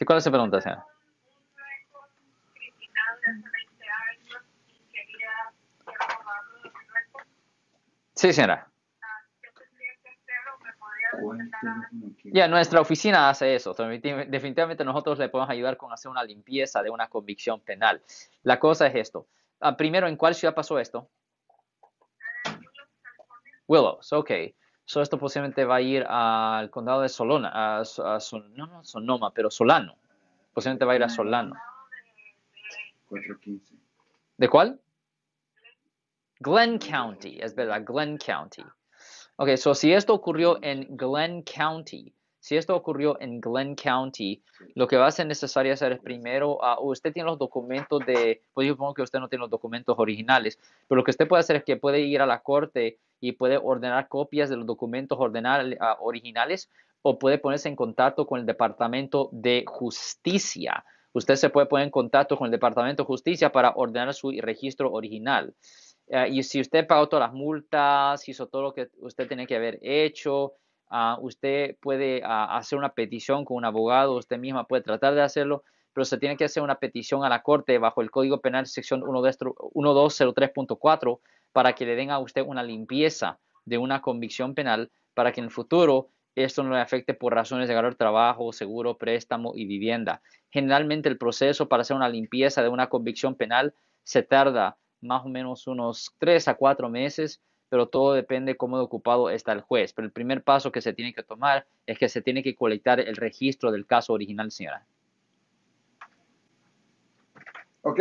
Sí, ¿cuál es su pregunta, señora? Sí, señora. Ya, nuestra oficina hace eso. Definitivamente nosotros le podemos ayudar con hacer una limpieza de una convicción penal. La cosa es esto. Ah, primero, ¿en cuál ciudad pasó esto? Willows, ok. So esto posiblemente va a ir al condado de Solona, a, no, no Sonoma, pero Solano. Posiblemente va a ir a Solano. 415. ¿De cuál? Glenn County, es verdad, Glenn County. Ok, so si esto ocurrió en Glenn County, si esto ocurrió en Glenn County, lo que va a ser necesario hacer es primero, uh, usted tiene los documentos de, pues yo supongo que usted no tiene los documentos originales, pero lo que usted puede hacer es que puede ir a la corte y puede ordenar copias de los documentos uh, originales o puede ponerse en contacto con el Departamento de Justicia. Usted se puede poner en contacto con el Departamento de Justicia para ordenar su registro original. Eh, y si usted pagó todas las multas, hizo todo lo que usted tenía que haber hecho, ah, usted puede ah, hacer una petición con un abogado, usted misma puede tratar de hacerlo, pero se tiene que hacer una petición a la corte bajo el Código Penal sección 1203.4 para que le den a usted una limpieza de una convicción penal para que en el futuro esto no le afecte por razones de ganar trabajo, seguro, préstamo y vivienda. Generalmente el proceso para hacer una limpieza de una convicción penal se tarda más o menos unos tres a cuatro meses, pero todo depende cómo ocupado está el juez. Pero el primer paso que se tiene que tomar es que se tiene que colectar el registro del caso original, señora. Ok.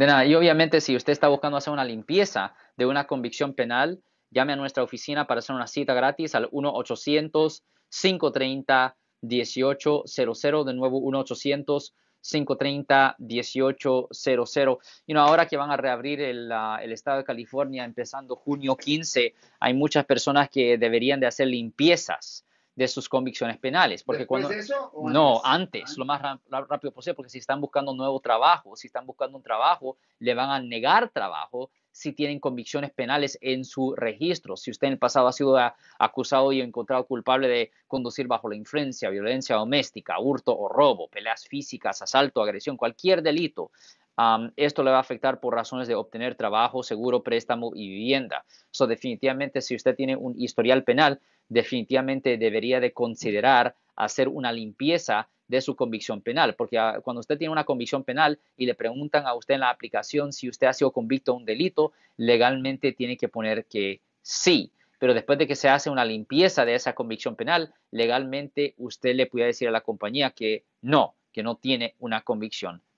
De nada, y obviamente si usted está buscando hacer una limpieza de una convicción penal, llame a nuestra oficina para hacer una cita gratis al 1-800-530-1800, de nuevo 1-800. 530-1800. Y no, ahora que van a reabrir el, el, estado de California empezando junio 15, hay muchas personas que deberían de hacer limpiezas de sus convicciones penales. Porque cuando, de eso, no, antes, lo más rápido posible, porque si están buscando un nuevo trabajo, si están buscando un trabajo, le van a negar trabajo si tienen convicciones penales en su registro. Si usted en el pasado ha sido acusado y encontrado culpable de conducir bajo la influencia, violencia doméstica, hurto o robo, peleas físicas, asalto, agresión, cualquier delito, esto le va a afectar por razones de obtener trabajo, seguro, préstamo y vivienda. So, definitivamente, si usted tiene un historial penal, definitivamente debería de considerar hacer una limpieza de su convicción penal, porque ah, cuando usted tiene una convicción penal y le preguntan a usted en la aplicación si usted ha sido convicto de un delito, legalmente tiene que poner que sí. Pero después de que se hace una limpieza de esa convicción penal, legalmente usted le puede decir a la compañía que no, que no tiene una convicción